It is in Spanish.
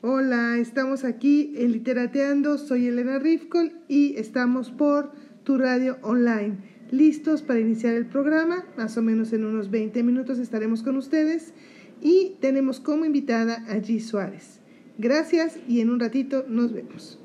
Hola, estamos aquí en Literateando, soy Elena Rifkol y estamos por tu radio online. Listos para iniciar el programa, más o menos en unos 20 minutos estaremos con ustedes y tenemos como invitada a G. Suárez. Gracias y en un ratito nos vemos.